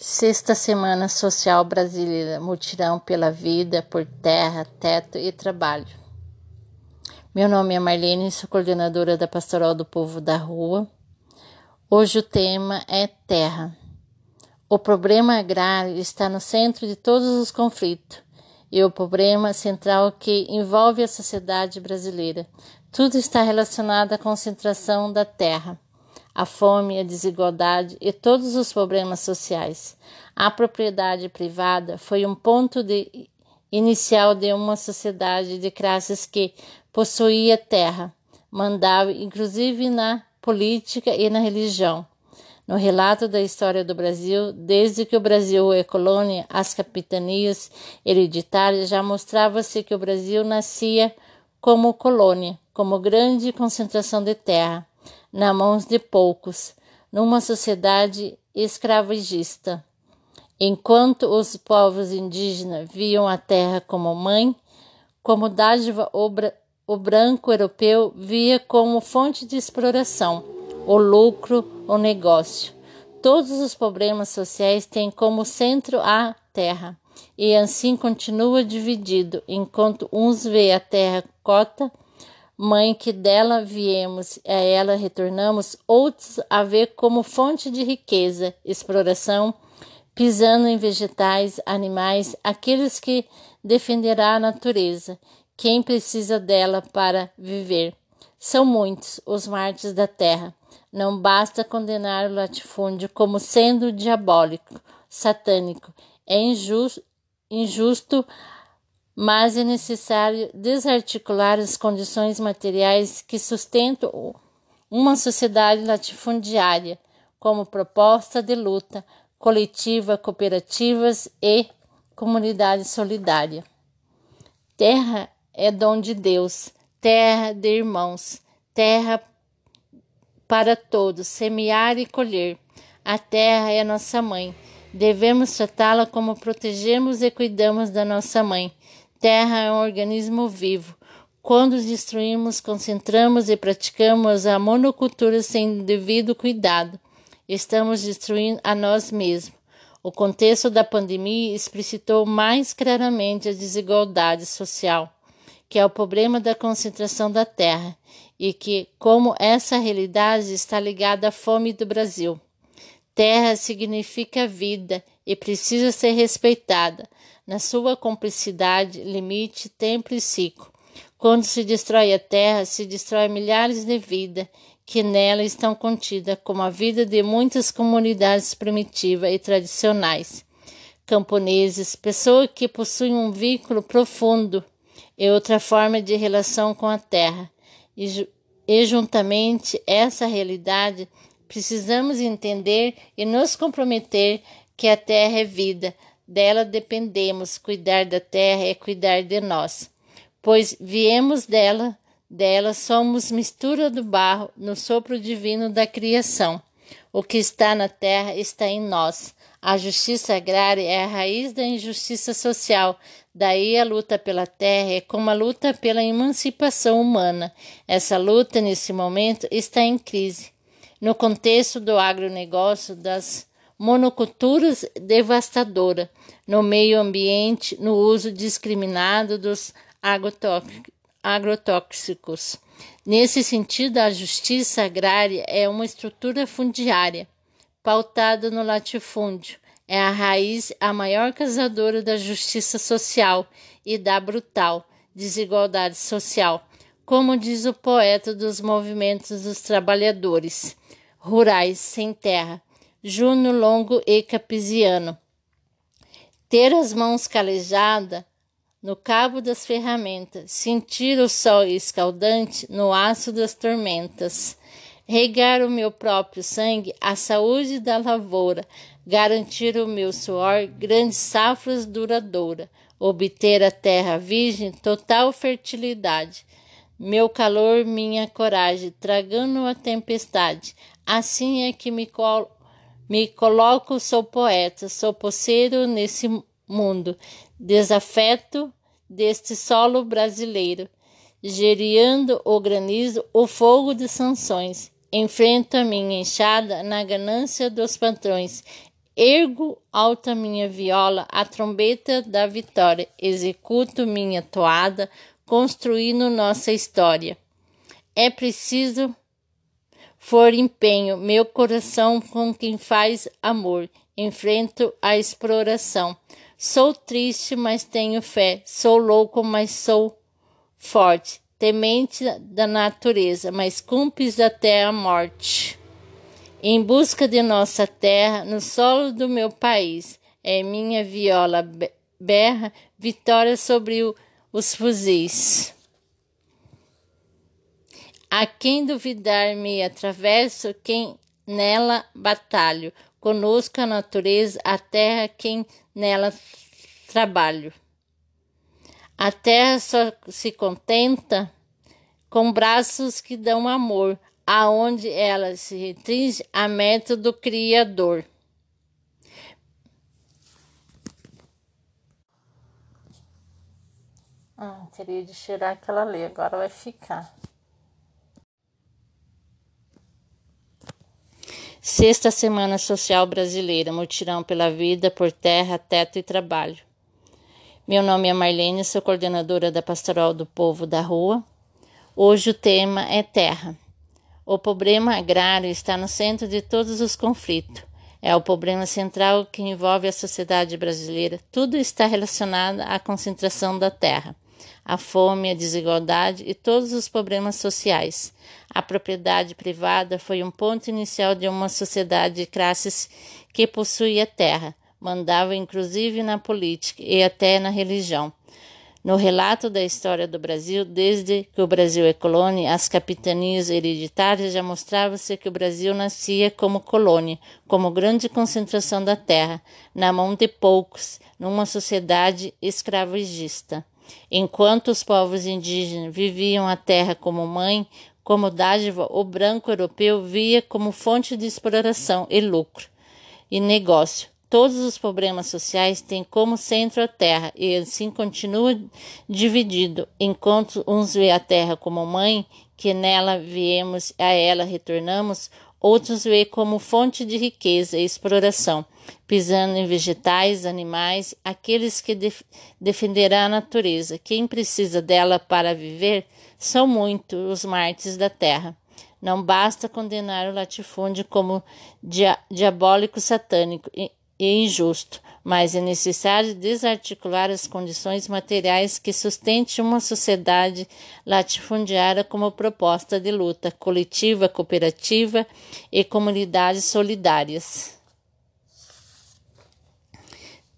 Sexta Semana Social Brasileira Mutirão pela Vida, por Terra, Teto e Trabalho. Meu nome é Marlene, sou coordenadora da Pastoral do Povo da Rua. Hoje o tema é Terra. O problema agrário está no centro de todos os conflitos e o problema central que envolve a sociedade brasileira. Tudo está relacionado à concentração da terra a fome, a desigualdade e todos os problemas sociais. A propriedade privada foi um ponto de inicial de uma sociedade de classes que possuía terra, mandava inclusive na política e na religião. No relato da história do Brasil, desde que o Brasil é colônia, as capitanias hereditárias já mostrava-se que o Brasil nascia como colônia, como grande concentração de terra na mãos de poucos, numa sociedade escravagista. Enquanto os povos indígenas viam a terra como mãe, como dádiva, o, bra o branco europeu via como fonte de exploração, o lucro, o negócio. Todos os problemas sociais têm como centro a terra, e assim continua dividido, enquanto uns vê a terra cota mãe que dela viemos, a ela retornamos, outros a ver como fonte de riqueza, exploração, pisando em vegetais, animais, aqueles que defenderá a natureza, quem precisa dela para viver. São muitos os mártires da terra. Não basta condenar o latifúndio como sendo diabólico, satânico. É injusto, injusto mas é necessário desarticular as condições materiais que sustentam uma sociedade latifundiária, como proposta de luta coletiva, cooperativas e comunidade solidária. Terra é dom de Deus, terra de irmãos, terra para todos, semear e colher. A terra é nossa mãe. Devemos tratá-la como protegemos e cuidamos da nossa mãe. Terra é um organismo vivo. Quando destruímos, concentramos e praticamos a monocultura sem devido cuidado, estamos destruindo a nós mesmos. O contexto da pandemia explicitou mais claramente a desigualdade social, que é o problema da concentração da terra, e que, como essa realidade está ligada à fome do Brasil. Terra significa vida e precisa ser respeitada na sua complexidade, limite, tempo e ciclo. Quando se destrói a terra, se destrói milhares de vidas que nela estão contidas, como a vida de muitas comunidades primitivas e tradicionais. Camponeses, pessoas que possuem um vínculo profundo e outra forma de relação com a terra. E, e juntamente essa realidade, precisamos entender e nos comprometer que a terra é vida, dela dependemos, cuidar da terra é cuidar de nós, pois viemos dela, dela somos mistura do barro no sopro divino da criação. O que está na terra está em nós. A justiça agrária é a raiz da injustiça social. Daí a luta pela terra é como a luta pela emancipação humana. Essa luta, nesse momento, está em crise. No contexto do agronegócio, das monoculturas devastadora no meio ambiente, no uso discriminado dos agrotóxicos. Nesse sentido, a justiça agrária é uma estrutura fundiária pautada no latifúndio. É a raiz, a maior causadora da justiça social e da brutal desigualdade social, como diz o poeta dos movimentos dos trabalhadores rurais sem terra, Júnior Longo e Capisiano. Ter as mãos calejadas no cabo das ferramentas, sentir o sol escaldante no aço das tormentas, regar o meu próprio sangue, a saúde da lavoura, garantir o meu suor, grandes safras duradoura, obter a terra virgem, total fertilidade, meu calor, minha coragem, tragando a tempestade, assim é que me colo me coloco, sou poeta, sou poceiro nesse mundo, desafeto deste solo brasileiro, geriando o granizo, o fogo de sanções. Enfrento a minha enxada na ganância dos patrões Ergo alta minha viola, a trombeta da vitória, executo minha toada, construindo nossa história. É preciso for empenho, meu coração com quem faz amor, enfrento a exploração. Sou triste, mas tenho fé, sou louco, mas sou forte, temente da natureza, mas cúmplice até a morte em busca de nossa terra, no solo do meu país. É minha viola berra, vitória sobre o, os fuzis. A quem duvidar me atravesso, quem nela batalho. Conosco a natureza, a terra, quem nela trabalho. A terra só se contenta com braços que dão amor, aonde ela se restringe a método criador. Ah, teria de tirar aquela lei, agora vai ficar. Sexta Semana Social Brasileira, mutirão pela vida, por terra, teto e trabalho. Meu nome é Marlene, sou coordenadora da Pastoral do Povo da Rua. Hoje o tema é terra. O problema agrário está no centro de todos os conflitos. É o problema central que envolve a sociedade brasileira. Tudo está relacionado à concentração da terra, a fome, a desigualdade e todos os problemas sociais. A propriedade privada foi um ponto inicial de uma sociedade de classes que possuía terra, mandava inclusive na política e até na religião. No relato da história do Brasil, desde que o Brasil é colônia, as capitanias hereditárias já mostravam-se que o Brasil nascia como colônia, como grande concentração da terra, na mão de poucos, numa sociedade escravagista. Enquanto os povos indígenas viviam a terra como mãe, como dádiva, o branco europeu via como fonte de exploração e lucro e negócio. Todos os problemas sociais têm como centro a terra e assim continua dividido, enquanto uns vê a terra como mãe, que nela viemos a ela retornamos, outros vê como fonte de riqueza e exploração, pisando em vegetais, animais, aqueles que def defenderá a natureza. Quem precisa dela para viver são muitos os mártires da terra. Não basta condenar o latifúndio como dia diabólico satânico e injusto, mas é necessário desarticular as condições materiais que sustentem uma sociedade latifundiária como proposta de luta coletiva, cooperativa e comunidades solidárias.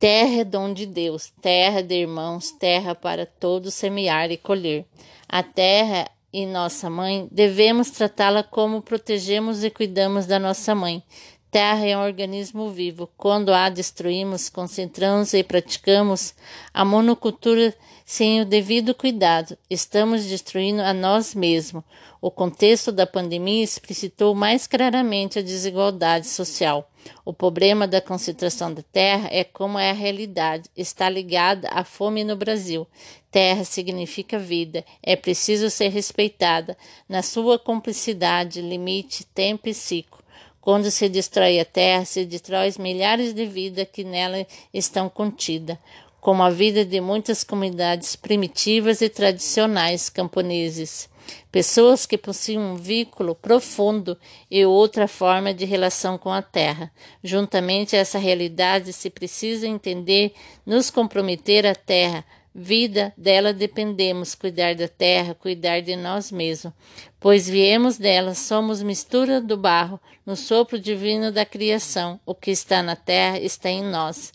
Terra é dom de Deus, terra de irmãos, terra para todos semear e colher. A terra e nossa mãe, devemos tratá-la como protegemos e cuidamos da nossa mãe. Terra é um organismo vivo. Quando a destruímos, concentramos e praticamos a monocultura sem o devido cuidado, estamos destruindo a nós mesmos. O contexto da pandemia explicitou mais claramente a desigualdade social. O problema da concentração da terra é como é a realidade, está ligada à fome no Brasil. Terra significa vida, é preciso ser respeitada na sua complicidade, limite, tempo e ciclo. Quando se destrói a terra, se destrói milhares de vidas que nela estão contidas, como a vida de muitas comunidades primitivas e tradicionais camponeses. Pessoas que possuem um vínculo profundo e outra forma de relação com a terra. Juntamente a essa realidade, se precisa entender, nos comprometer à terra, vida dela dependemos, cuidar da terra, cuidar de nós mesmos, pois viemos dela, somos mistura do barro, no sopro divino da criação. O que está na terra está em nós.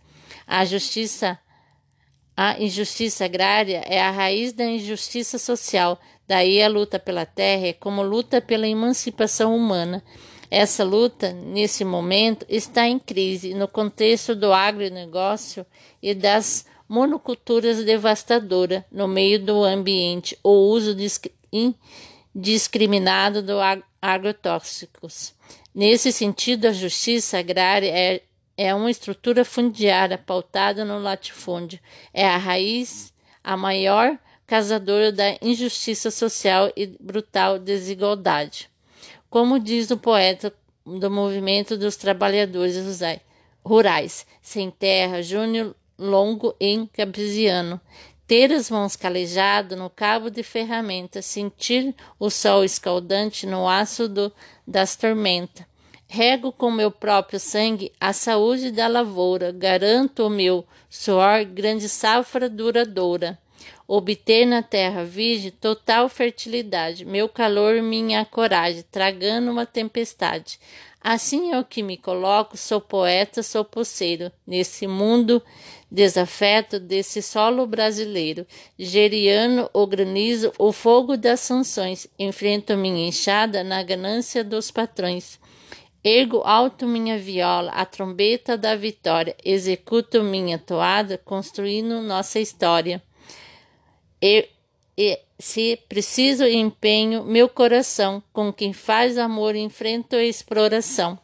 A justiça, a injustiça agrária é a raiz da injustiça social. Daí a luta pela terra é como luta pela emancipação humana. Essa luta, nesse momento, está em crise no contexto do agronegócio e das monoculturas devastadoras no meio do ambiente, o uso indiscriminado de agrotóxicos. Nesse sentido, a justiça agrária é, é uma estrutura fundiária pautada no latifúndio, é a raiz, a maior causadora da injustiça social e brutal desigualdade. Como diz o poeta do movimento dos trabalhadores rurais, sem terra, Júnior Longo em Gabiziano. Ter as mãos calejadas no cabo de ferramenta, sentir o sol escaldante no aço do, das tormentas. Rego com meu próprio sangue a saúde da lavoura, garanto o meu suor grande safra duradoura obter na terra virgem total fertilidade, meu calor, minha coragem, tragando uma tempestade. Assim é o que me coloco, sou poeta, sou poceiro, nesse mundo desafeto desse solo brasileiro. Geriano, o granizo, o fogo das sanções, enfrento minha enxada na ganância dos patrões. Ergo alto minha viola, a trombeta da vitória, executo minha toada, construindo nossa história. E, e se preciso empenho meu coração, com quem faz amor enfrento a exploração.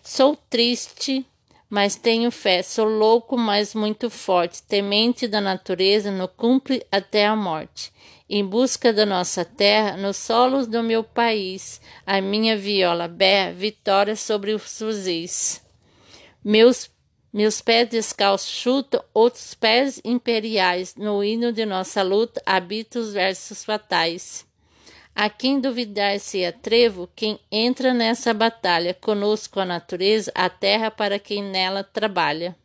Sou triste, mas tenho fé, sou louco, mas muito forte, temente da natureza, no cumpre até a morte. Em busca da nossa terra, nos solos do meu país, a minha viola berra vitória sobre os fuzis. Meus meus pés descalços chutam outros pés imperiais. No hino de nossa luta habita os versos fatais. A quem duvidar se atrevo, quem entra nessa batalha, conosco a natureza, a terra para quem nela trabalha.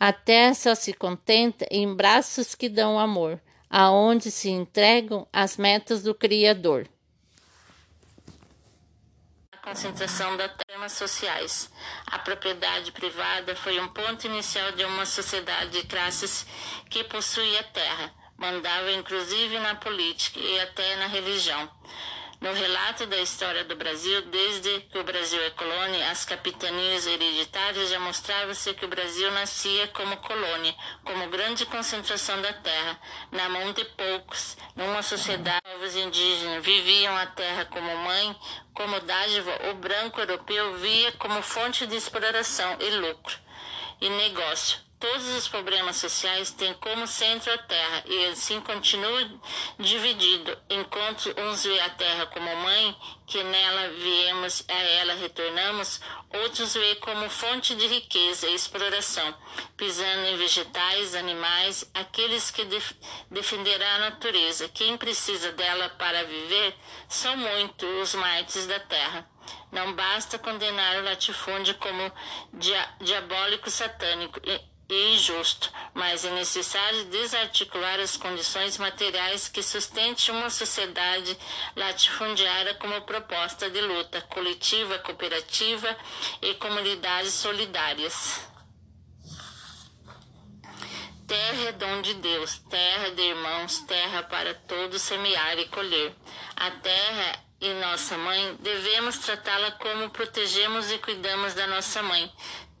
A terra só se contenta em braços que dão amor, aonde se entregam as metas do Criador concentração das temas sociais. A propriedade privada foi um ponto inicial de uma sociedade de classes que possuía terra, mandava inclusive na política e até na religião. No relato da história do Brasil, desde que o Brasil é colônia, as capitanias hereditárias já mostravam-se que o Brasil nascia como colônia, como grande concentração da terra, na mão de poucos, numa sociedade povos indígenas viviam a terra como mãe, como dádiva, o branco europeu via como fonte de exploração e lucro e negócio. Todos os problemas sociais têm como centro a terra e assim continua dividido, enquanto uns vê a terra como mãe, que nela viemos, a ela retornamos, outros vê como fonte de riqueza e exploração, pisando em vegetais, animais, aqueles que def defenderão a natureza. Quem precisa dela para viver são muitos os mártires da terra. Não basta condenar o latifúndio como dia diabólico satânico injusto, mas é necessário desarticular as condições materiais que sustentem uma sociedade latifundiária como proposta de luta coletiva, cooperativa e comunidades solidárias. Terra é dom de Deus, terra de irmãos, terra para todos semear e colher. A terra e nossa mãe, devemos tratá-la como protegemos e cuidamos da nossa mãe,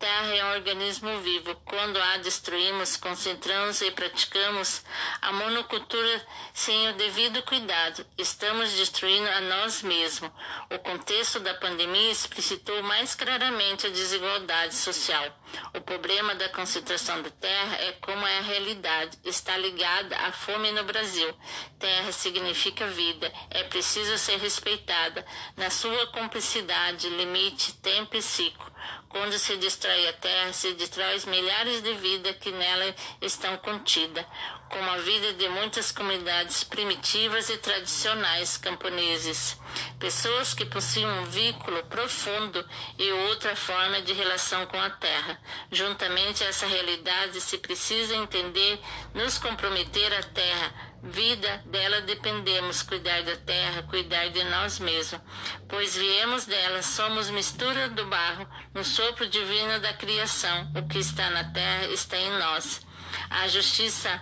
terra é um organismo vivo. Quando a destruímos, concentramos e praticamos a monocultura sem o devido cuidado, estamos destruindo a nós mesmos. O contexto da pandemia explicitou mais claramente a desigualdade social. O problema da concentração da terra é como é a realidade. Está ligada à fome no Brasil. Terra significa vida. É preciso ser respeitada na sua complexidade, limite, tempo e ciclo. Quando se destrói a terra, se destrói milhares de vidas que nela estão contidas, como a vida de muitas comunidades primitivas e tradicionais camponeses. Pessoas que possuem um vínculo profundo e outra forma de relação com a terra. Juntamente a essa realidade se precisa entender, nos comprometer à terra, vida dela dependemos, cuidar da terra, cuidar de nós mesmos, pois viemos dela, somos mistura do barro, no sopro divino da criação. O que está na terra está em nós. A justiça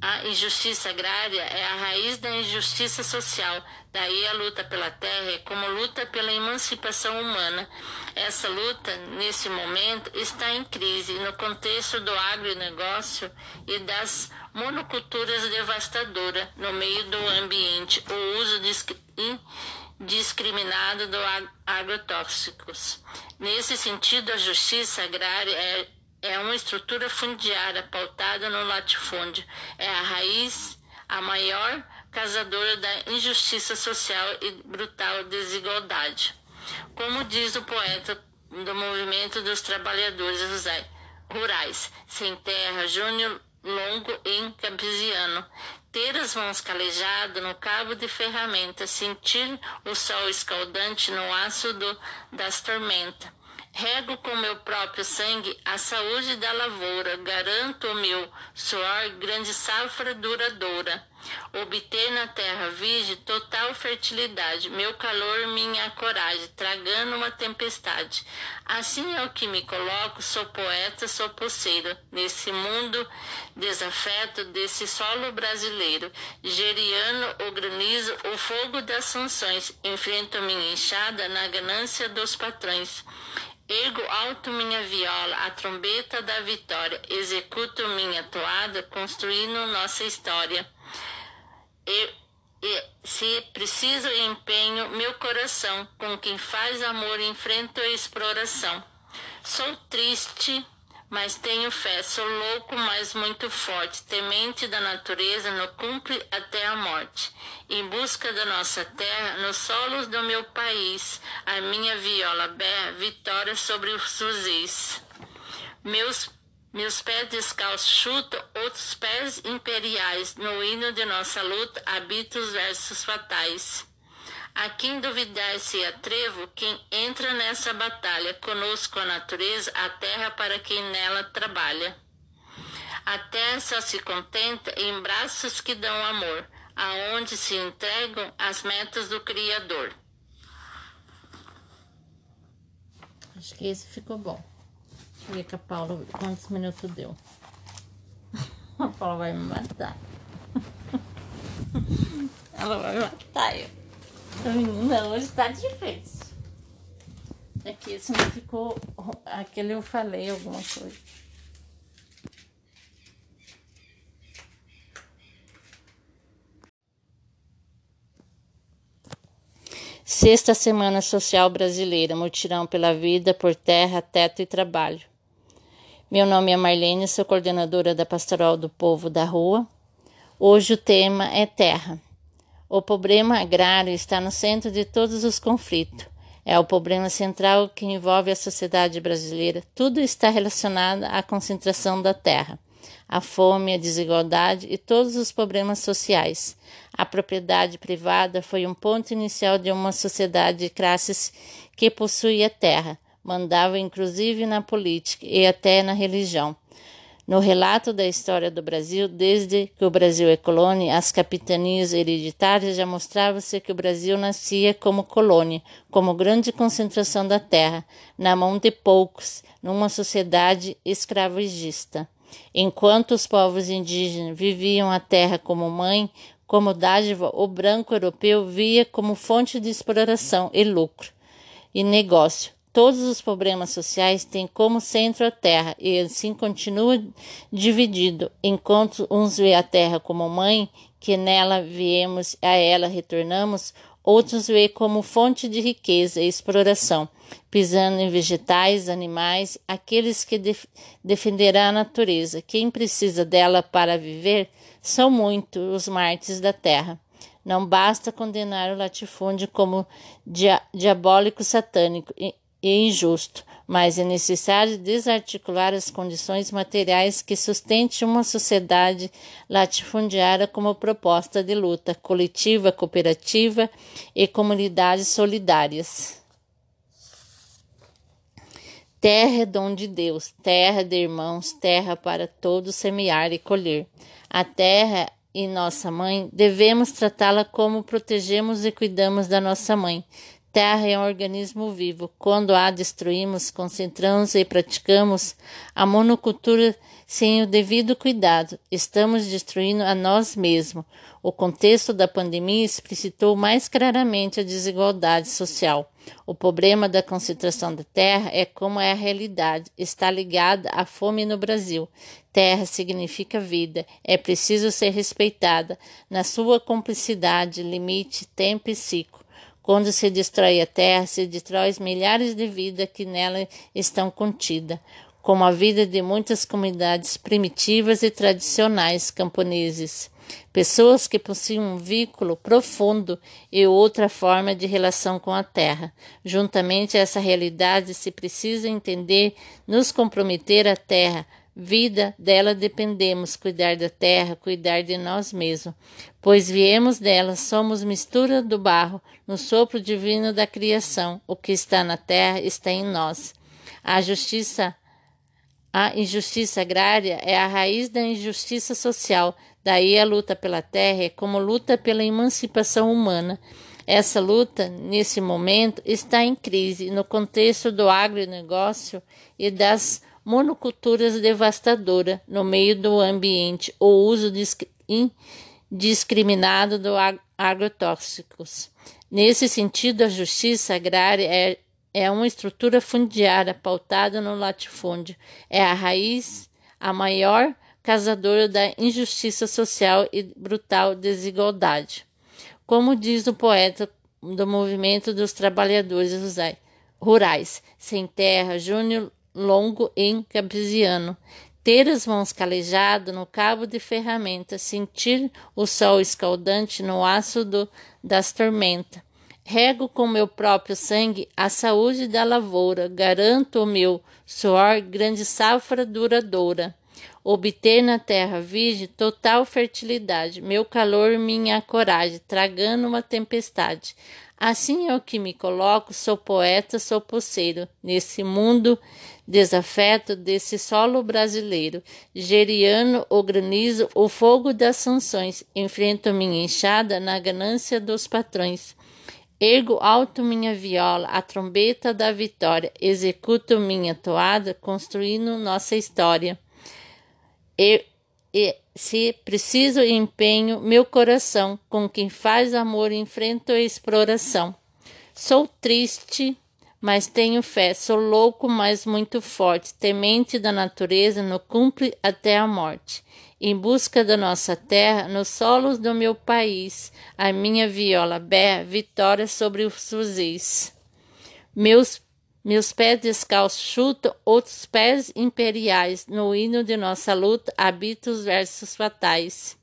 a injustiça agrária é a raiz da injustiça social. Daí a luta pela terra é como luta pela emancipação humana. Essa luta, nesse momento, está em crise no contexto do agronegócio e das monoculturas devastadoras no meio do ambiente, o uso indiscriminado do agrotóxicos. Nesse sentido, a justiça agrária é é uma estrutura fundiária pautada no latifúndio. É a raiz, a maior causadora da injustiça social e brutal desigualdade. Como diz o poeta do movimento dos trabalhadores rurais, sem terra, Júnior Longo em Campesiano. Ter as mãos calejadas no cabo de ferramenta, sentir o sol escaldante no aço do, das tormentas Rego com meu próprio sangue a saúde da lavoura, garanto o meu suor grande safra duradoura. Obter na terra virgem total fertilidade, meu calor, minha coragem, tragando uma tempestade. Assim é o que me coloco, sou poeta, sou poceiro, nesse mundo desafeto desse solo brasileiro. Geriano, o granizo, o fogo das sanções, enfrento minha enxada na ganância dos patrões. Ergo alto minha viola, a trombeta da vitória, executo minha toada, construindo nossa história. E, e, se preciso empenho meu coração, com quem faz amor enfrento a exploração. Sou triste, mas tenho fé, sou louco, mas muito forte, temente da natureza, no cumpre até a morte. Em busca da nossa terra, nos solos do meu país, a minha viola berra, vitória sobre os fuzis. Meus meus pés descalços chutam outros pés imperiais, no hino de nossa luta habita os versos fatais. A quem duvidar se atrevo, quem entra nessa batalha, conosco a natureza, a terra para quem nela trabalha. A terra só se contenta em braços que dão amor, aonde se entregam as metas do Criador. Acho que esse ficou bom. Deixa eu ver com a Paula quantos minutos deu. A Paula vai me matar. Ela vai me matar eu. Não, hoje tá difícil. É se não ficou. Aquele eu falei alguma coisa. Sexta Semana Social Brasileira, mutirão pela vida, por terra, teto e trabalho. Meu nome é Marlene, sou coordenadora da Pastoral do Povo da Rua. Hoje o tema é terra. O problema agrário está no centro de todos os conflitos. É o problema central que envolve a sociedade brasileira. Tudo está relacionado à concentração da terra, a fome, a desigualdade e todos os problemas sociais. A propriedade privada foi um ponto inicial de uma sociedade de classes que possuía terra, mandava inclusive na política e até na religião. No relato da história do Brasil, desde que o Brasil é colônia, as capitanias hereditárias já mostravam-se que o Brasil nascia como colônia, como grande concentração da terra, na mão de poucos, numa sociedade escravagista. Enquanto os povos indígenas viviam a terra como mãe, como dádiva, o branco europeu via como fonte de exploração e lucro e negócio. Todos os problemas sociais têm como centro a terra e assim continua dividido, enquanto uns vê a terra como mãe, que nela viemos, a ela retornamos, outros vê como fonte de riqueza e exploração, pisando em vegetais, animais, aqueles que def defenderá a natureza. Quem precisa dela para viver são muitos os mártires da terra. Não basta condenar o latifúndio como dia diabólico satânico e injusto, mas é necessário desarticular as condições materiais que sustentem uma sociedade latifundiária como proposta de luta coletiva, cooperativa e comunidades solidárias. Terra é dom de Deus, terra de irmãos, terra para todos semear e colher. A terra e nossa mãe, devemos tratá-la como protegemos e cuidamos da nossa mãe, terra é um organismo vivo. Quando a destruímos, concentramos e praticamos a monocultura sem o devido cuidado, estamos destruindo a nós mesmos. O contexto da pandemia explicitou mais claramente a desigualdade social. O problema da concentração da terra é como é a realidade, está ligada à fome no Brasil. Terra significa vida, é preciso ser respeitada na sua complicidade, limite, tempo e ciclo. Quando se destrói a terra, se destrói milhares de vidas que nela estão contidas. como a vida de muitas comunidades primitivas e tradicionais camponeses. Pessoas que possuem um vínculo profundo e outra forma de relação com a terra. Juntamente a essa realidade se precisa entender, nos comprometer à terra, vida dela dependemos, cuidar da terra, cuidar de nós mesmos, pois viemos dela, somos mistura do barro, no sopro divino da criação. O que está na terra está em nós. A justiça a injustiça agrária é a raiz da injustiça social, daí a luta pela terra é como luta pela emancipação humana. Essa luta, nesse momento, está em crise no contexto do agronegócio e das monoculturas devastadoras no meio do ambiente, o uso indiscriminado de agrotóxicos. Nesse sentido, a justiça agrária é é uma estrutura fundiária pautada no latifúndio. É a raiz, a maior causadora da injustiça social e brutal desigualdade. Como diz o poeta do movimento dos trabalhadores rurais, sem terra, Júnior Longo em Campesiano, ter as mãos calejadas no cabo de ferramenta, sentir o sol escaldante no aço do, das tormentas, Rego com meu próprio sangue a saúde da lavoura, garanto o meu suor grande safra duradoura. Obter na terra virgem total fertilidade, meu calor minha coragem, tragando uma tempestade. Assim é o que me coloco, sou poeta, sou poceiro, nesse mundo desafeto desse solo brasileiro. Geriano, o granizo, o fogo das sanções, enfrento minha enxada na ganância dos patrões. Ergo alto minha viola, a trombeta da vitória, executo minha toada, construindo nossa história. E, se preciso empenho meu coração, com quem faz amor enfrento a exploração. Sou triste, mas tenho fé, sou louco, mas muito forte, temente da natureza, no cumpre até a morte em busca da nossa terra, nos solos do meu país, a minha viola berra vitória sobre os fuzis. Meus, meus pés descalços chutam outros pés imperiais, no hino de nossa luta habita os versos fatais.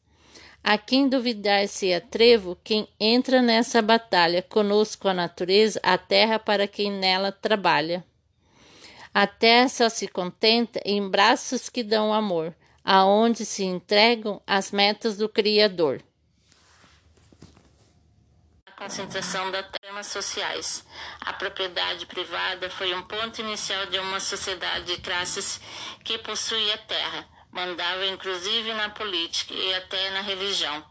A quem duvidar se atrevo, quem entra nessa batalha, conosco a natureza, a terra para quem nela trabalha. A terra só se contenta em braços que dão amor aonde se entregam as metas do Criador. Concentração das temas sociais. A propriedade privada foi um ponto inicial de uma sociedade de classes que possuía terra, mandava inclusive na política e até na religião.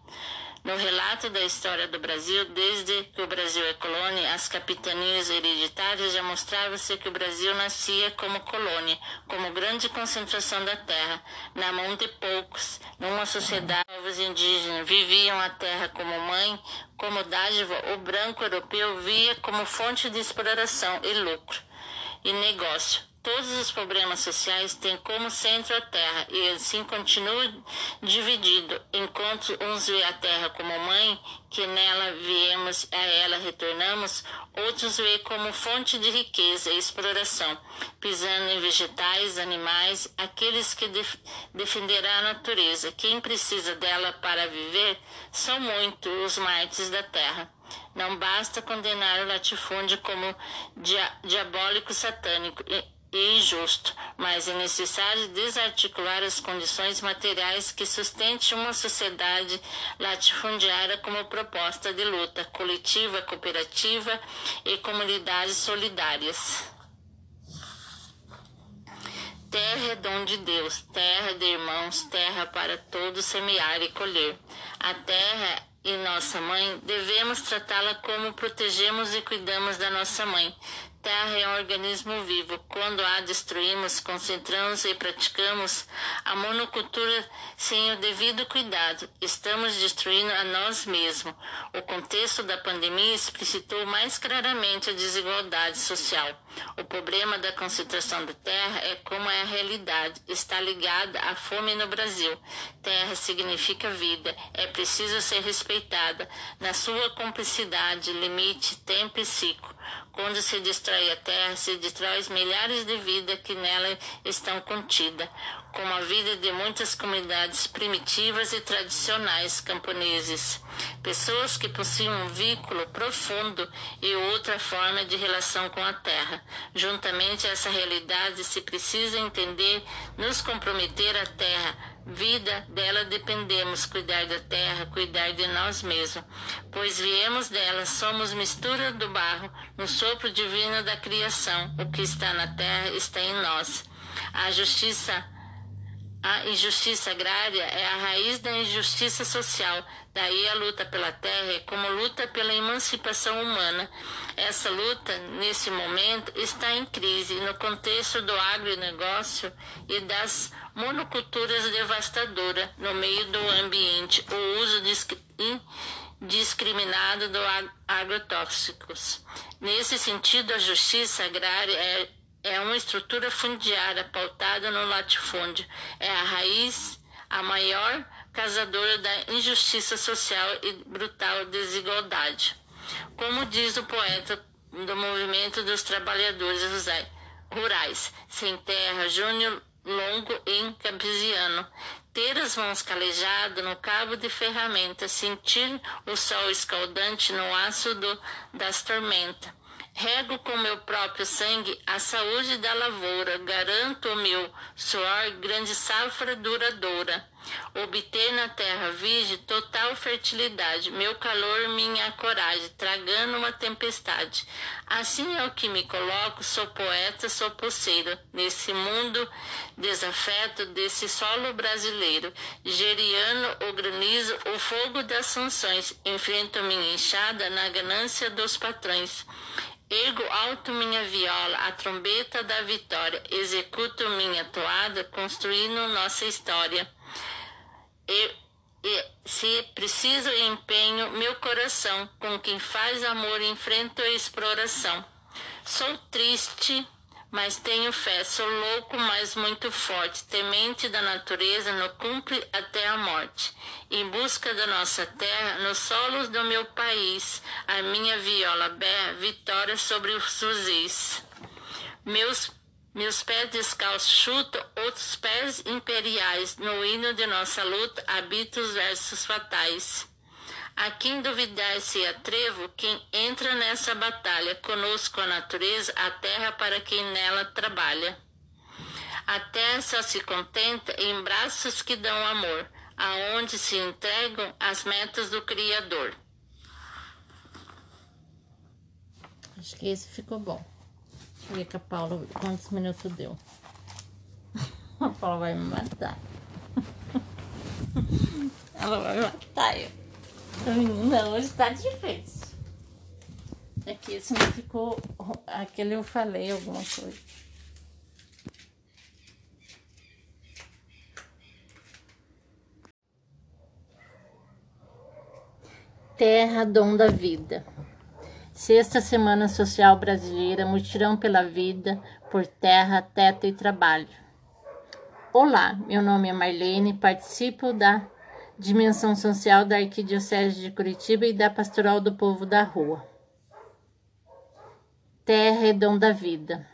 No relato da história do Brasil, desde que o Brasil é colônia, as capitanias hereditárias já mostravam-se que o Brasil nascia como colônia, como grande concentração da terra, na mão de poucos, numa sociedade os indígenas viviam a terra como mãe, como dádiva, o branco europeu via como fonte de exploração e lucro e negócio. Todos os problemas sociais têm como centro a terra e assim continua dividido, enquanto uns veem a terra como mãe, que nela viemos a ela retornamos, outros veem como fonte de riqueza e exploração, pisando em vegetais, animais, aqueles que def defenderão a natureza. Quem precisa dela para viver são muitos os mártires da terra. Não basta condenar o latifúndio como dia diabólico satânico e injusto, mas é necessário desarticular as condições materiais que sustentem uma sociedade latifundiária como proposta de luta coletiva, cooperativa e comunidades solidárias. Terra é dom de Deus, terra de irmãos, terra para todos semear e colher. A terra e nossa mãe, devemos tratá-la como protegemos e cuidamos da nossa mãe, terra é um organismo vivo. Quando a destruímos, concentramos e praticamos a monocultura sem o devido cuidado, estamos destruindo a nós mesmos. O contexto da pandemia explicitou mais claramente a desigualdade social. O problema da concentração da terra é como é a realidade, está ligada à fome no Brasil. Terra significa vida, é preciso ser respeitada na sua complexidade, limite, tempo e ciclo. Quando se destrói a terra, se destrói milhares de vidas que nela estão contidas, como a vida de muitas comunidades primitivas e tradicionais camponeses. Pessoas que possuem um vínculo profundo e outra forma de relação com a terra. Juntamente a essa realidade, se precisa entender, nos comprometer à terra vida dela dependemos, cuidar da terra, cuidar de nós mesmos, pois viemos dela, somos mistura do barro, no sopro divino da criação. O que está na terra está em nós. A justiça a injustiça agrária é a raiz da injustiça social. Daí a luta pela terra é como luta pela emancipação humana. Essa luta, nesse momento, está em crise no contexto do agronegócio e das monoculturas devastadoras no meio do ambiente, o uso indiscriminado de agrotóxicos. Nesse sentido, a justiça agrária é é uma estrutura fundiária pautada no latifúndio. É a raiz, a maior causadora da injustiça social e brutal desigualdade. Como diz o poeta do movimento dos trabalhadores rurais, sem terra, Júnior Longo em Campesiano, ter as mãos calejadas no cabo de ferramenta, sentir o sol escaldante no aço do, das tormentas Rego com meu próprio sangue a saúde da lavoura, garanto o meu suor grande safra duradoura. Obter na terra virgem total fertilidade, meu calor, minha coragem, tragando uma tempestade. Assim é o que me coloco, sou poeta, sou poceiro, nesse mundo desafeto desse solo brasileiro. Geriano o granizo, o fogo das sanções, enfrento minha enxada na ganância dos patrões. Ergo alto minha viola, a trombeta da vitória, executo minha toada, construindo nossa história. E, e, se preciso empenho meu coração, com quem faz amor enfrento a exploração. Sou triste, mas tenho fé, sou louco, mas muito forte, temente da natureza, no cumpre até a morte. Em busca da nossa terra, nos solos do meu país, a minha viola berra, vitória sobre os fuzis. Meus meus pés descalços chutam outros pés imperiais, no hino de nossa luta habita os versos fatais. A quem duvidar se atrevo, quem entra nessa batalha, conosco a natureza, a terra para quem nela trabalha. A terra só se contenta em braços que dão amor, aonde se entregam as metas do Criador. Acho que esse ficou bom. Deixa eu ver com a Paula quantos minutos deu. A Paula vai me matar. Ela vai me matar eu. Não, hoje tá difícil. Aqui, se não ficou. Aquele eu falei alguma coisa. Terra, dom da vida. Sexta Semana Social Brasileira, mutirão pela vida, por terra, teto e trabalho. Olá, meu nome é Marlene, participo da Dimensão Social da Arquidiocese de Curitiba e da Pastoral do Povo da Rua. Terra e dom da vida.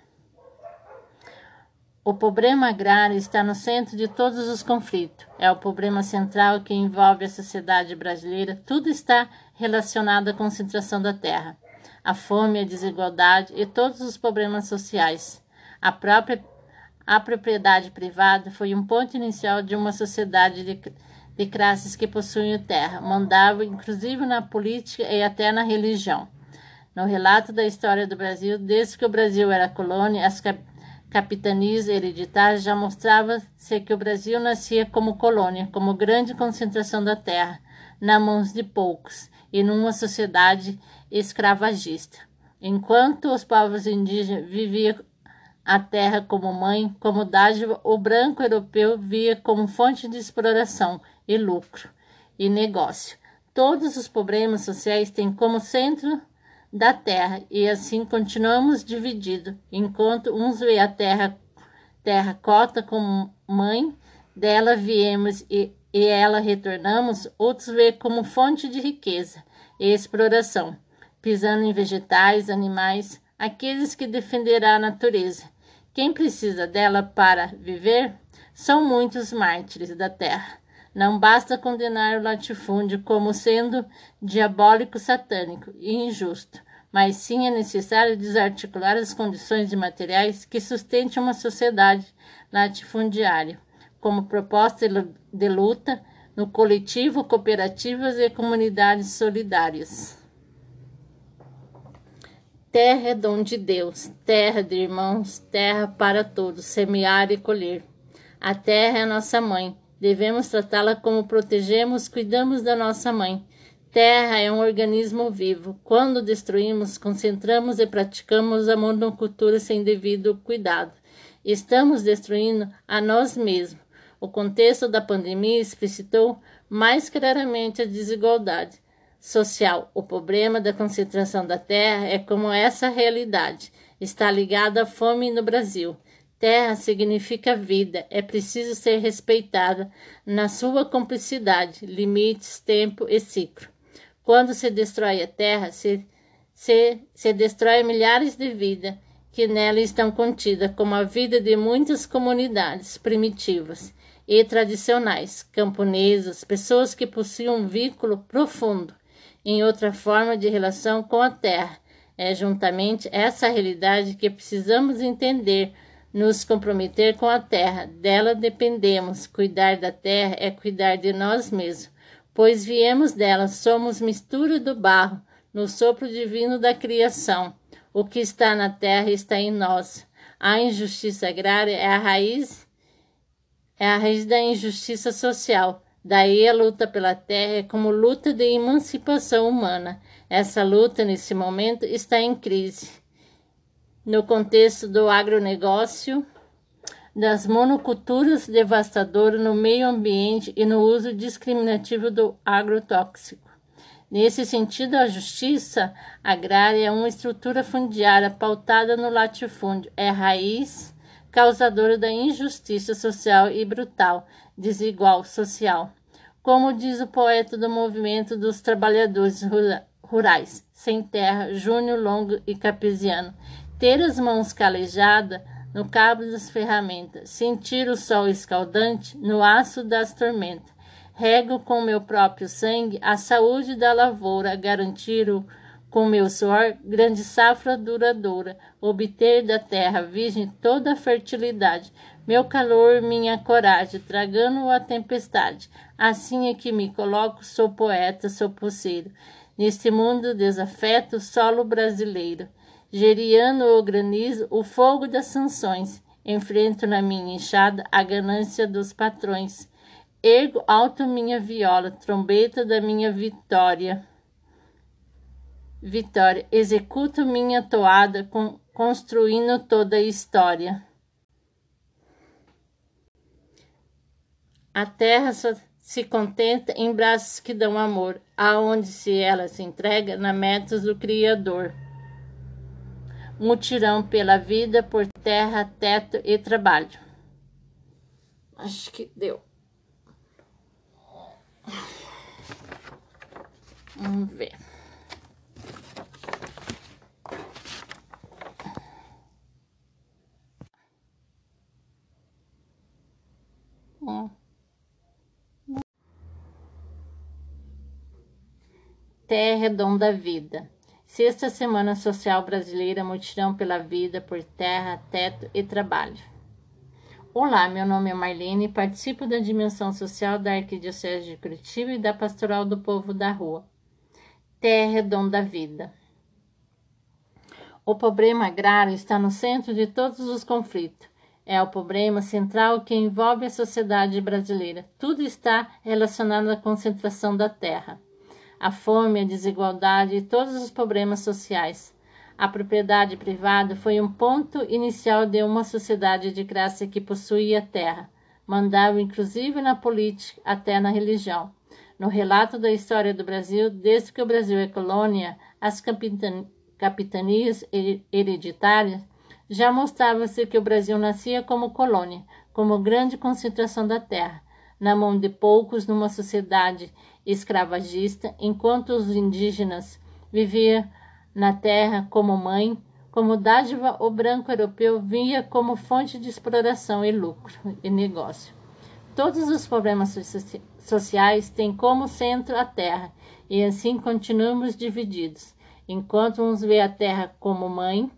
O problema agrário está no centro de todos os conflitos. É o problema central que envolve a sociedade brasileira. Tudo está relacionado à concentração da terra, a fome, a desigualdade e todos os problemas sociais. A própria a propriedade privada foi um ponto inicial de uma sociedade de de classes que possuem terra, mandavam inclusive na política e até na religião. No relato da história do Brasil, desde que o Brasil era colônia, as cap capitanias hereditárias já mostrava-se que o Brasil nascia como colônia, como grande concentração da terra, na mãos de poucos, e numa sociedade escravagista. Enquanto os povos indígenas viviam a terra como mãe, como dádiva, o branco europeu via como fonte de exploração e lucro e negócio. Todos os problemas sociais têm como centro da terra e assim continuamos divididos, enquanto uns veem a terra, terra cota como mãe, dela viemos e, e ela retornamos, outros veem como fonte de riqueza e exploração. pisando em vegetais, animais, aqueles que defenderá a natureza. Quem precisa dela para viver são muitos mártires da terra. Não basta condenar o latifúndio como sendo diabólico, satânico e injusto, mas sim é necessário desarticular as condições de materiais que sustentem uma sociedade latifundiária, como proposta de luta no coletivo, cooperativas e comunidades solidárias. Terra é dom de Deus, terra de irmãos, terra para todos, semear e colher. A terra é nossa mãe, devemos tratá-la como protegemos, cuidamos da nossa mãe. Terra é um organismo vivo. Quando destruímos, concentramos e praticamos a monocultura sem devido cuidado. Estamos destruindo a nós mesmos. O contexto da pandemia explicitou mais claramente a desigualdade social. O problema da concentração da terra é como essa realidade está ligada à fome no Brasil. Terra significa vida, é preciso ser respeitada na sua complexidade, limites, tempo e ciclo. Quando se destrói a terra, se, se, se destrói milhares de vidas que nela estão contidas, como a vida de muitas comunidades primitivas e tradicionais, camponesas, pessoas que possuem um vínculo profundo em outra forma de relação com a terra. É juntamente essa realidade que precisamos entender, nos comprometer com a terra. Dela dependemos. Cuidar da terra é cuidar de nós mesmos, pois viemos dela, somos mistura do barro, no sopro divino da criação. O que está na terra está em nós. A injustiça agrária é a raiz é a raiz da injustiça social. Daí a luta pela terra é como luta de emancipação humana. Essa luta, nesse momento, está em crise. No contexto do agronegócio, das monoculturas devastadoras no meio ambiente e no uso discriminativo do agrotóxico. Nesse sentido, a justiça agrária é uma estrutura fundiária pautada no latifúndio, é raiz causadora da injustiça social e brutal, desigual social como diz o poeta do movimento dos trabalhadores rurais, sem terra, Júnior Longo e Capesiano, ter as mãos calejadas no cabo das ferramentas, sentir o sol escaldante no aço das tormentas, rego com meu próprio sangue a saúde da lavoura, garantir o com meu suor, grande safra duradoura, obter da terra virgem toda a fertilidade, meu calor, minha coragem, tragando a tempestade. Assim é que me coloco, sou poeta, sou pulseiro. Neste mundo desafeto, solo brasileiro. Geriano o granizo, o fogo das sanções. Enfrento na minha enxada a ganância dos patrões. Ergo alto minha viola, trombeta da minha vitória. Vitória, executo minha toada, construindo toda a história. A terra só se contenta em braços que dão amor, aonde se ela se entrega na metas do Criador. Mutirão pela vida, por terra, teto e trabalho. Acho que deu. Vamos ver. Terra é dom da vida. Sexta Semana Social Brasileira Mutirão pela Vida por Terra, Teto e Trabalho. Olá, meu nome é Marlene e participo da Dimensão Social da Arquidiocese de Curitiba e da Pastoral do Povo da Rua. Terra é dom da vida. O problema agrário está no centro de todos os conflitos. É o problema central que envolve a sociedade brasileira. Tudo está relacionado à concentração da terra a fome, a desigualdade e todos os problemas sociais. A propriedade privada foi um ponto inicial de uma sociedade de classe que possuía terra, mandava inclusive na política, até na religião. No relato da história do Brasil, desde que o Brasil é colônia, as capitanias hereditárias já mostrava-se que o Brasil nascia como colônia, como grande concentração da terra, na mão de poucos numa sociedade escravagista, enquanto os indígenas viviam Na terra, como mãe, como dádiva, o branco europeu via como fonte de exploração e lucro e negócio. Todos os problemas sociais têm como centro a terra, e assim continuamos divididos. Enquanto uns vê a terra como mãe,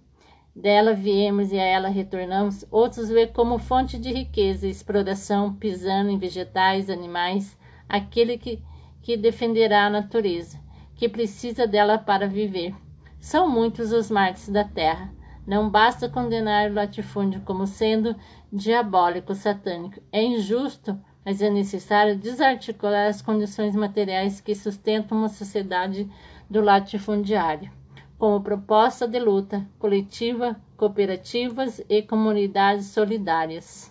dela viemos e a ela retornamos, outros vê como fonte de riqueza e exploração, pisando em vegetais, animais, aquele que, que defenderá a natureza, que precisa dela para viver. São muitos os mártires da terra. Não basta condenar o latifúndio como sendo diabólico, satânico. É injusto, mas é necessário desarticular as condições materiais que sustentam uma sociedade do latifundiário, como proposta de luta coletiva, cooperativas e comunidades solidárias.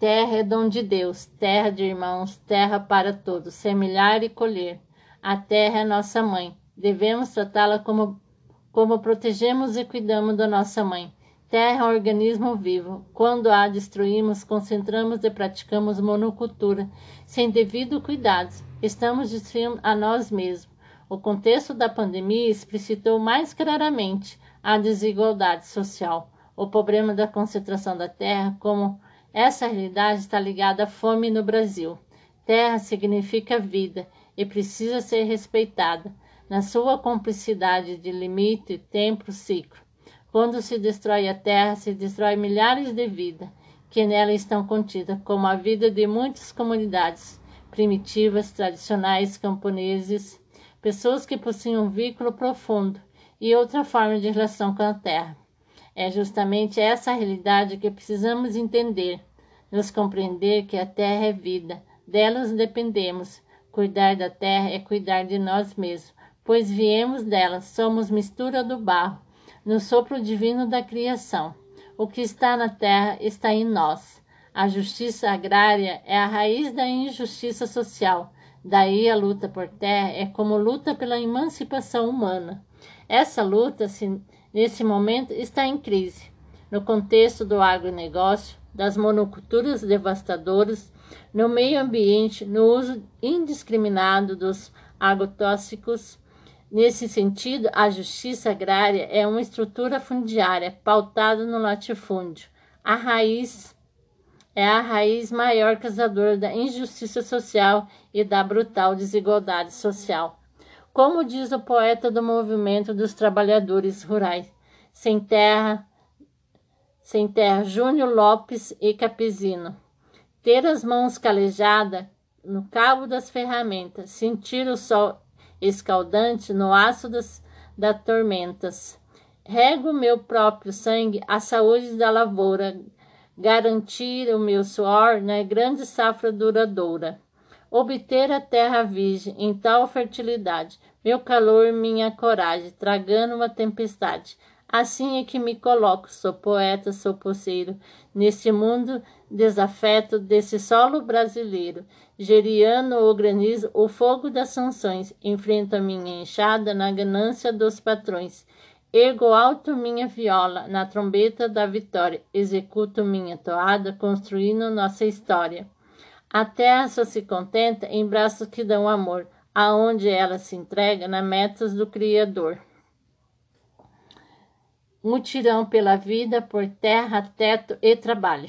Terra é dom de Deus, terra de irmãos, terra para todos, semelhar e colher. A terra é nossa mãe, Devemos tratá-la como, como protegemos e cuidamos da nossa mãe. Terra é um organismo vivo. Quando a destruímos, concentramos e praticamos monocultura. Sem devido cuidado, estamos destruindo a nós mesmos. O contexto da pandemia explicitou mais claramente a desigualdade social. O problema da concentração da terra, como essa realidade está ligada à fome no Brasil. Terra significa vida e precisa ser respeitada na sua cumplicidade de limite, tempo, ciclo. Quando se destrói a terra, se destrói milhares de vidas que nela estão contidas, como a vida de muitas comunidades primitivas, tradicionais, camponeses, pessoas que possuem um vínculo profundo e outra forma de relação com a terra. É justamente essa realidade que precisamos entender, nos compreender que a terra é vida, delas dependemos. Cuidar da terra é cuidar de nós mesmos, pois viemos dela, somos mistura do barro, no sopro divino da criação. O que está na terra está em nós. A justiça agrária é a raiz da injustiça social. Daí a luta por terra é como luta pela emancipação humana. Essa luta, nesse momento, está em crise. No contexto do agronegócio, das monoculturas devastadoras, no meio ambiente, no uso indiscriminado dos agrotóxicos, Nesse sentido, a justiça agrária é uma estrutura fundiária pautada no latifúndio. A raiz é a raiz maior causadora da injustiça social e da brutal desigualdade social. Como diz o poeta do movimento dos trabalhadores rurais, sem terra, sem terra, Júnior Lopes e Capizino. Ter as mãos calejadas no cabo das ferramentas, sentir o sol escaldante no aço das, das tormentas. Rego meu próprio sangue a saúde da lavoura, garantir o meu suor na grande safra duradoura. Obter a terra virgem em tal fertilidade, meu calor, minha coragem, tragando uma tempestade. Assim é que me coloco, sou poeta, sou poceiro, neste mundo desafeto desse solo brasileiro, geriano o granizo, o fogo das sanções, enfrento a minha enxada na ganância dos patrões. Ergo alto minha viola na trombeta da vitória, executo minha toada, construindo nossa história. A terra só se contenta em braços que dão amor, aonde ela se entrega na metas do Criador. Mutirão pela vida, por terra, teto e trabalho.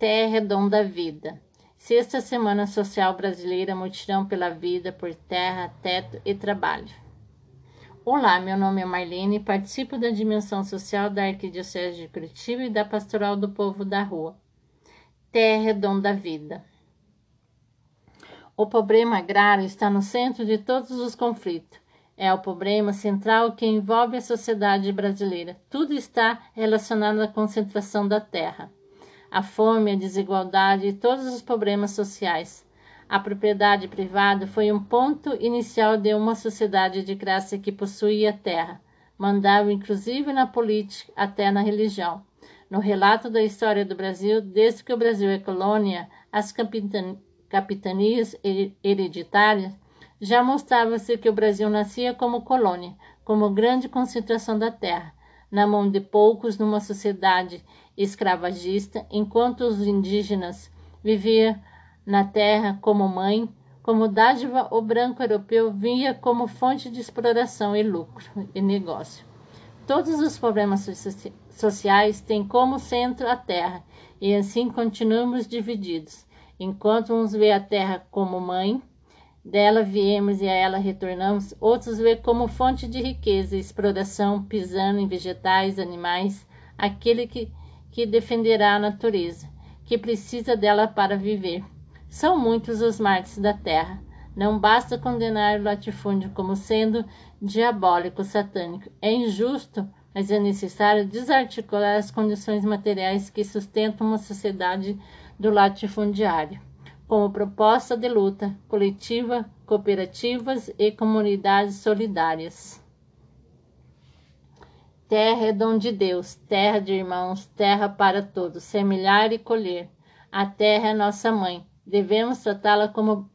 Terra Dom da Vida. Sexta Semana Social Brasileira Mutirão pela Vida por Terra, Teto e Trabalho. Olá, meu nome é Marlene e participo da Dimensão Social da Arquidiocese de Curitiba e da Pastoral do Povo da Rua. Terra Dom da Vida. O problema agrário está no centro de todos os conflitos. É o problema central que envolve a sociedade brasileira. Tudo está relacionado à concentração da terra a fome, a desigualdade e todos os problemas sociais. A propriedade privada foi um ponto inicial de uma sociedade de classe que possuía terra, mandava inclusive na política, até na religião. No relato da história do Brasil, desde que o Brasil é colônia, as capitanias hereditárias já mostrava-se que o Brasil nascia como colônia, como grande concentração da terra, na mão de poucos numa sociedade escravagista, enquanto os indígenas viviam na terra como mãe, como dádiva, o branco europeu via como fonte de exploração e lucro e negócio. Todos os problemas sociais têm como centro a terra, e assim continuamos divididos. Enquanto uns vê a terra como mãe, dela viemos e a ela retornamos, outros vê como fonte de riqueza e exploração, pisando em vegetais, animais, aquele que, que defenderá a natureza, que precisa dela para viver. São muitos os mártires da terra. Não basta condenar o latifúndio como sendo diabólico, satânico. É injusto, mas é necessário desarticular as condições materiais que sustentam uma sociedade do latifundiário, como proposta de luta coletiva, cooperativas e comunidades solidárias. Terra é dom de Deus, terra de irmãos, terra para todos, semelhar e colher. A terra é nossa mãe. Devemos tratá-la como,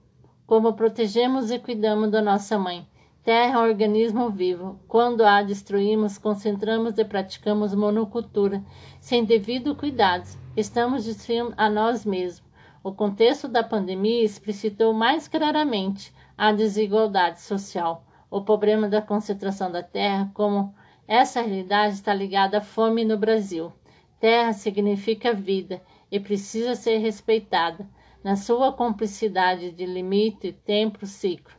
como protegemos e cuidamos da nossa mãe. Terra é um organismo vivo. Quando a destruímos, concentramos e praticamos monocultura, sem devido cuidado. Estamos destruindo a nós mesmos. O contexto da pandemia explicitou mais claramente a desigualdade social. O problema da concentração da terra, como essa realidade está ligada à fome no Brasil. Terra significa vida e precisa ser respeitada na sua complicidade de limite, tempo, ciclo.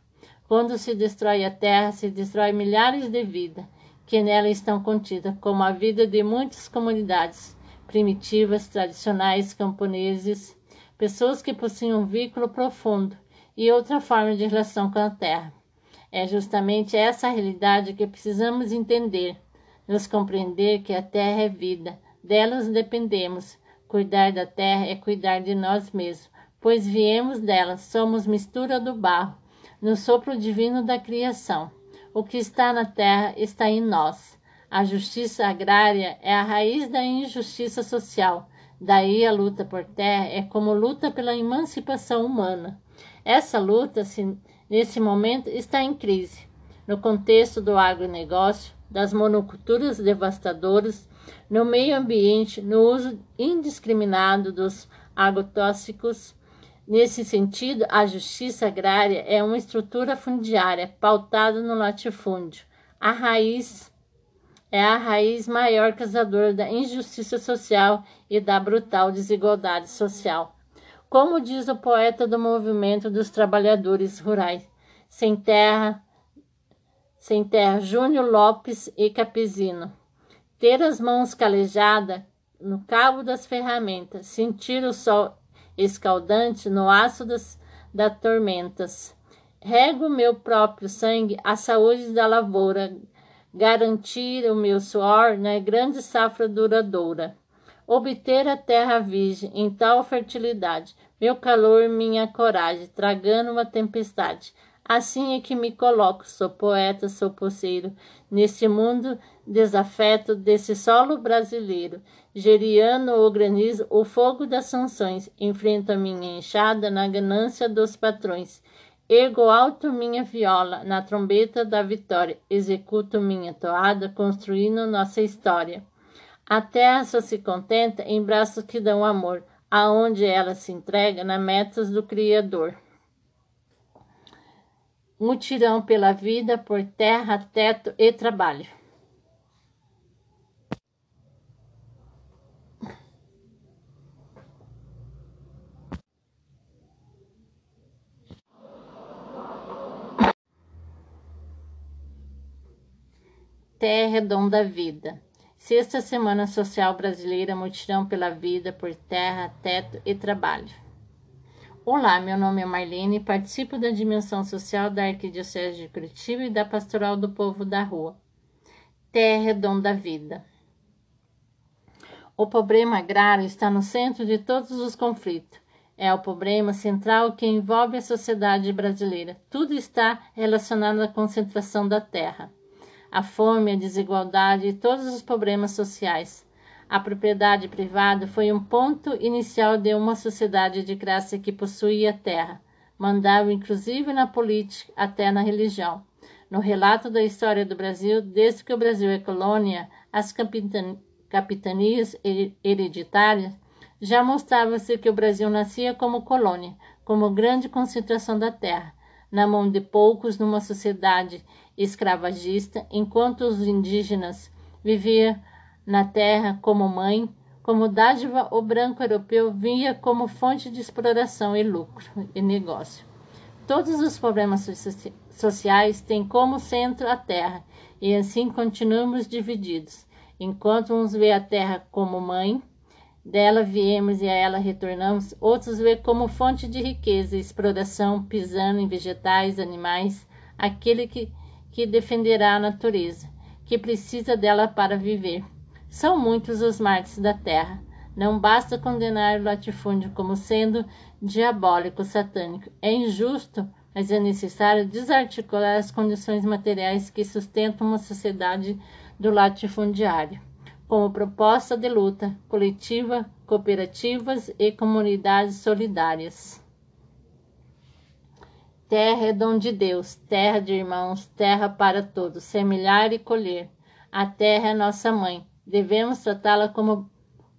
Quando se destrói a terra, se destrói milhares de vidas que nela estão contidas, como a vida de muitas comunidades primitivas, tradicionais, camponeses, pessoas que possuem um vínculo profundo e outra forma de relação com a terra. É justamente essa realidade que precisamos entender, nos compreender que a terra é vida, delas dependemos. Cuidar da terra é cuidar de nós mesmos pois viemos dela, somos mistura do barro, no sopro divino da criação. O que está na terra está em nós. A justiça agrária é a raiz da injustiça social. Daí a luta por terra é como luta pela emancipação humana. Essa luta, nesse momento, está em crise. No contexto do agronegócio, das monoculturas devastadoras, no meio ambiente, no uso indiscriminado dos agrotóxicos, Nesse sentido, a justiça agrária é uma estrutura fundiária pautada no latifúndio. A raiz é a raiz maior causadora da injustiça social e da brutal desigualdade social. Como diz o poeta do movimento dos trabalhadores rurais, sem terra, sem Júnior Lopes e Capizino. Ter as mãos calejadas no cabo das ferramentas, sentir o sol escaldante no aço das, das tormentas. Rego meu próprio sangue a saúde da lavoura, garantir o meu suor na grande safra duradoura. Obter a terra virgem em tal fertilidade, meu calor, minha coragem, tragando uma tempestade. Assim é que me coloco, sou poeta, sou poceiro, neste mundo desafeto desse solo brasileiro. Geriano o granizo, o fogo das sanções, enfrento a minha enxada na ganância dos patrões. Ergo alto minha viola, na trombeta da vitória, executo minha toada, construindo nossa história. A terra só se contenta em braços que dão amor, aonde ela se entrega na metas do Criador. Mutirão pela vida, por terra, teto e trabalho. Terra Dom da Vida. Sexta Semana Social Brasileira Mutirão pela Vida por Terra, Teto e Trabalho. Olá, meu nome é Marlene e participo da Dimensão Social da Arquidiocese de Curitiba e da Pastoral do Povo da Rua. Terra Dom da Vida. O problema agrário está no centro de todos os conflitos. É o problema central que envolve a sociedade brasileira. Tudo está relacionado à concentração da terra a fome, a desigualdade e todos os problemas sociais. A propriedade privada foi um ponto inicial de uma sociedade de classe que possuía terra, mandava inclusive na política, até na religião. No relato da história do Brasil, desde que o Brasil é colônia, as capitan capitanias hereditárias já mostrava-se que o Brasil nascia como colônia, como grande concentração da terra, na mão de poucos numa sociedade escravagista, enquanto os indígenas viviam na terra como mãe, como dádiva, o branco europeu via como fonte de exploração e lucro e negócio. Todos os problemas sociais têm como centro a terra, e assim continuamos divididos. Enquanto uns vê a terra como mãe, dela viemos e a ela retornamos, outros vê como fonte de riqueza, exploração, pisando em vegetais, animais, aquele que, que defenderá a natureza, que precisa dela para viver. São muitos os mártires da terra. Não basta condenar o latifúndio como sendo diabólico, satânico. É injusto, mas é necessário desarticular as condições materiais que sustentam uma sociedade do latifundiário, como proposta de luta coletiva, cooperativas e comunidades solidárias. Terra é dom de Deus, terra de irmãos, terra para todos, semelhar e colher. A terra é nossa mãe Devemos tratá-la como,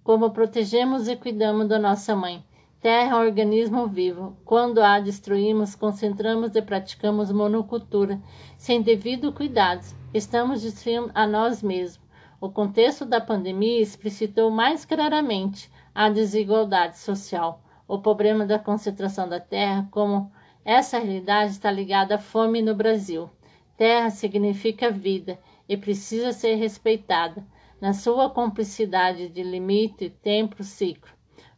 como protegemos e cuidamos da nossa mãe. Terra é um organismo vivo. Quando a destruímos, concentramos e praticamos monocultura, sem devido cuidado. Estamos destruindo a nós mesmos. O contexto da pandemia explicitou mais claramente a desigualdade social, o problema da concentração da terra, como essa realidade está ligada à fome no Brasil. Terra significa vida e precisa ser respeitada na sua complicidade de limite, tempo, ciclo.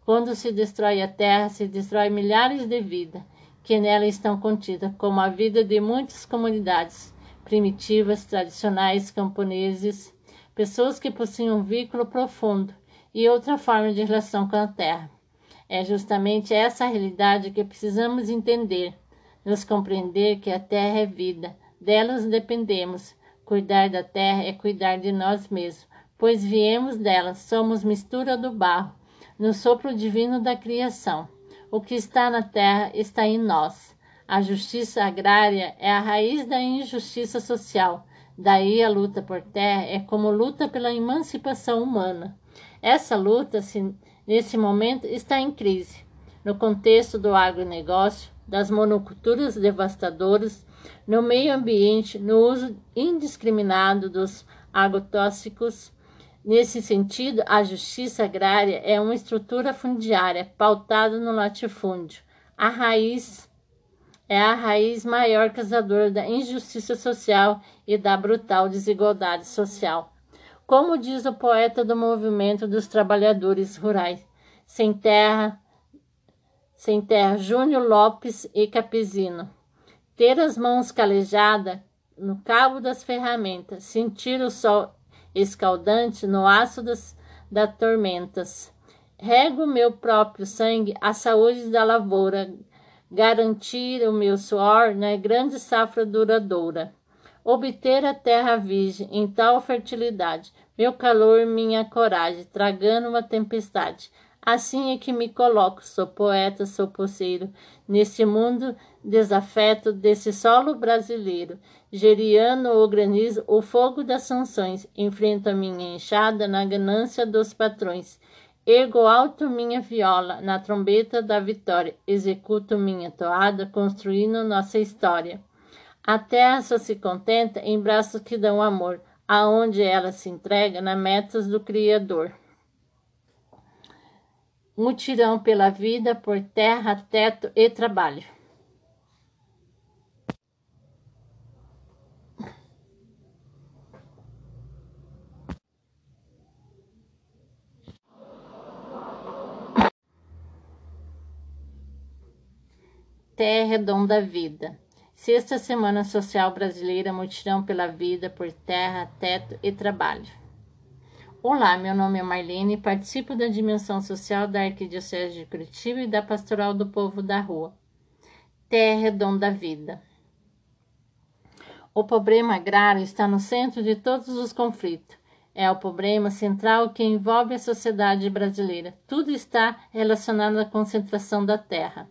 Quando se destrói a terra, se destrói milhares de vidas que nela estão contidas, como a vida de muitas comunidades primitivas, tradicionais, camponeses, pessoas que possuem um vínculo profundo e outra forma de relação com a terra. É justamente essa realidade que precisamos entender, nos compreender que a terra é vida, delas dependemos. Cuidar da terra é cuidar de nós mesmos, pois viemos dela, somos mistura do barro, no sopro divino da criação. O que está na terra está em nós. A justiça agrária é a raiz da injustiça social. Daí a luta por terra é como luta pela emancipação humana. Essa luta, se, nesse momento, está em crise. No contexto do agronegócio, das monoculturas devastadoras, no meio ambiente, no uso indiscriminado dos agrotóxicos, Nesse sentido, a justiça agrária é uma estrutura fundiária pautada no latifúndio. A raiz é a raiz maior causadora da injustiça social e da brutal desigualdade social. Como diz o poeta do movimento dos trabalhadores rurais, sem terra, sem terra, Júnior Lopes e Capizino. Ter as mãos calejadas no cabo das ferramentas, sentir o sol escaldante no aço das, das tormentas. Rego meu próprio sangue a saúde da lavoura, garantir o meu suor na grande safra duradoura. Obter a terra virgem em tal fertilidade, meu calor, minha coragem, tragando uma tempestade. Assim é que me coloco, sou poeta, sou poceiro, nesse mundo desafeto desse solo brasileiro. Geriano o granizo, o fogo das sanções, enfrento a minha enxada na ganância dos patrões. Ergo alto minha viola, na trombeta da vitória, executo minha toada, construindo nossa história. A terra só se contenta em braços que dão amor, aonde ela se entrega na metas do Criador. Mutirão pela vida, por terra, teto e trabalho. Terra é dom da vida. Sexta Semana Social Brasileira Mutirão pela Vida por Terra, Teto e Trabalho. Olá, meu nome é Marlene e participo da Dimensão Social da Arquidiocese de Curitiba e da Pastoral do Povo da Rua. Terra é dom da vida. O problema agrário está no centro de todos os conflitos. É o problema central que envolve a sociedade brasileira. Tudo está relacionado à concentração da terra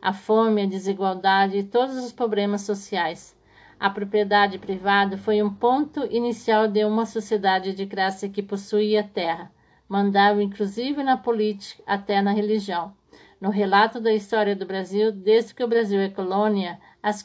a fome, a desigualdade e todos os problemas sociais. A propriedade privada foi um ponto inicial de uma sociedade de classe que possuía terra, mandava inclusive na política, até na religião. No relato da história do Brasil, desde que o Brasil é colônia, as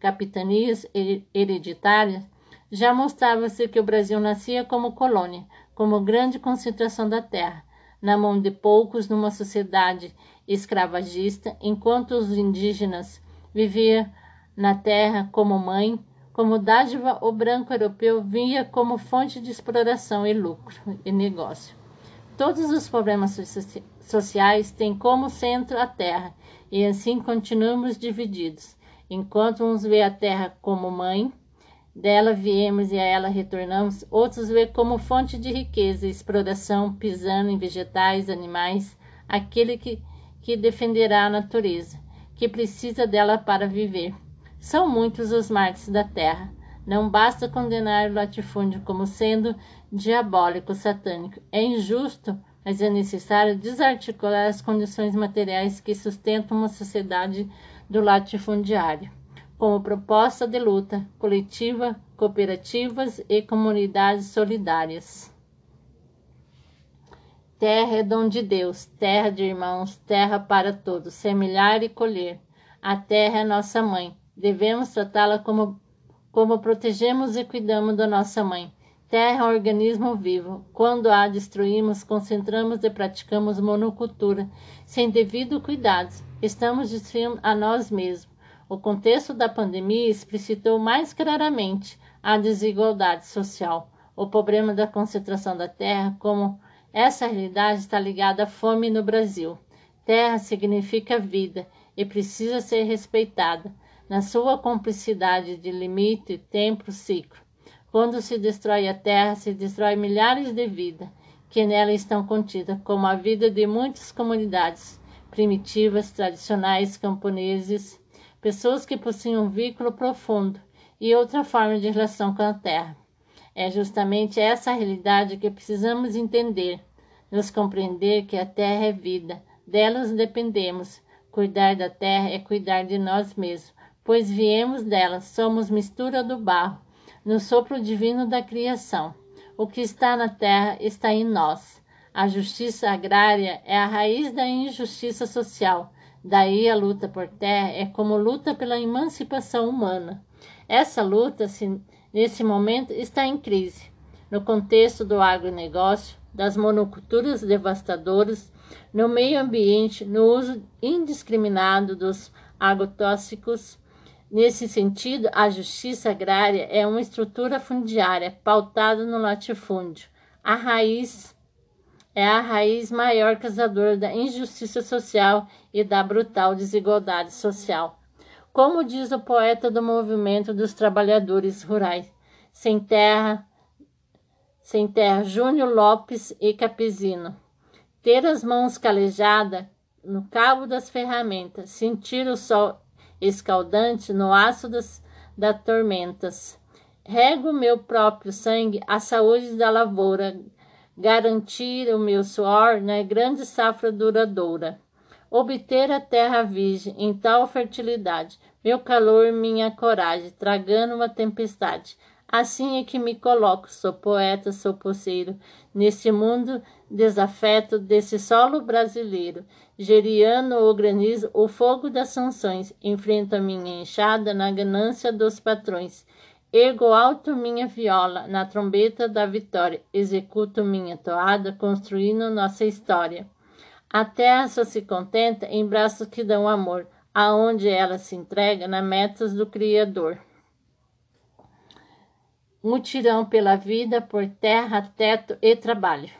capitanias hereditárias já mostrava-se que o Brasil nascia como colônia, como grande concentração da terra, na mão de poucos numa sociedade escravagista, enquanto os indígenas viviam na terra como mãe, como dádiva, o branco europeu via como fonte de exploração e lucro e negócio. Todos os problemas sociais têm como centro a terra, e assim continuamos divididos. Enquanto uns vê a terra como mãe, dela viemos e a ela retornamos, outros vê como fonte de riqueza e exploração, pisando em vegetais, animais, aquele que, que defenderá a natureza, que precisa dela para viver. São muitos os marcos da terra. Não basta condenar o latifúndio como sendo diabólico, satânico. É injusto, mas é necessário desarticular as condições materiais que sustentam uma sociedade do latifundiário, como proposta de luta coletiva, cooperativas e comunidades solidárias. Terra é dom de Deus, terra de irmãos, terra para todos, semelhar e colher. A terra é nossa mãe, Devemos tratá-la como, como protegemos e cuidamos da nossa mãe. Terra é um organismo vivo. Quando a destruímos, concentramos e praticamos monocultura, sem devido cuidado. Estamos destruindo a nós mesmos. O contexto da pandemia explicitou mais claramente a desigualdade social. O problema da concentração da terra, como essa realidade está ligada à fome no Brasil. Terra significa vida e precisa ser respeitada na sua cumplicidade de limite, tempo, ciclo. Quando se destrói a terra, se destrói milhares de vidas que nela estão contidas, como a vida de muitas comunidades primitivas, tradicionais, camponeses, pessoas que possuem um vínculo profundo e outra forma de relação com a terra. É justamente essa realidade que precisamos entender, nos compreender que a terra é vida, delas dependemos. Cuidar da terra é cuidar de nós mesmos, pois viemos dela, somos mistura do barro, no sopro divino da criação. O que está na terra está em nós. A justiça agrária é a raiz da injustiça social. Daí a luta por terra é como luta pela emancipação humana. Essa luta, nesse momento, está em crise. No contexto do agronegócio, das monoculturas devastadoras, no meio ambiente, no uso indiscriminado dos agrotóxicos, Nesse sentido, a justiça agrária é uma estrutura fundiária pautada no latifúndio. A raiz é a raiz maior causadora da injustiça social e da brutal desigualdade social. Como diz o poeta do movimento dos trabalhadores rurais, sem terra, sem terra, Júnior Lopes e Capizino. Ter as mãos calejadas no cabo das ferramentas, sentir o sol escaldante no aço das, das tormentas. Rego meu próprio sangue a saúde da lavoura, garantir o meu suor na grande safra duradoura. Obter a terra virgem em tal fertilidade, meu calor, minha coragem, tragando uma tempestade. Assim é que me coloco, sou poeta, sou poceiro, neste mundo desafeto desse solo brasileiro, geriano o granizo, o fogo das sanções, enfrento a minha enxada na ganância dos patrões. Ergo alto minha viola na trombeta da vitória, executo minha toada, construindo nossa história. A terra só se contenta em braços que dão amor, aonde ela se entrega na metas do Criador. Mutirão pela vida, por terra, teto e trabalho.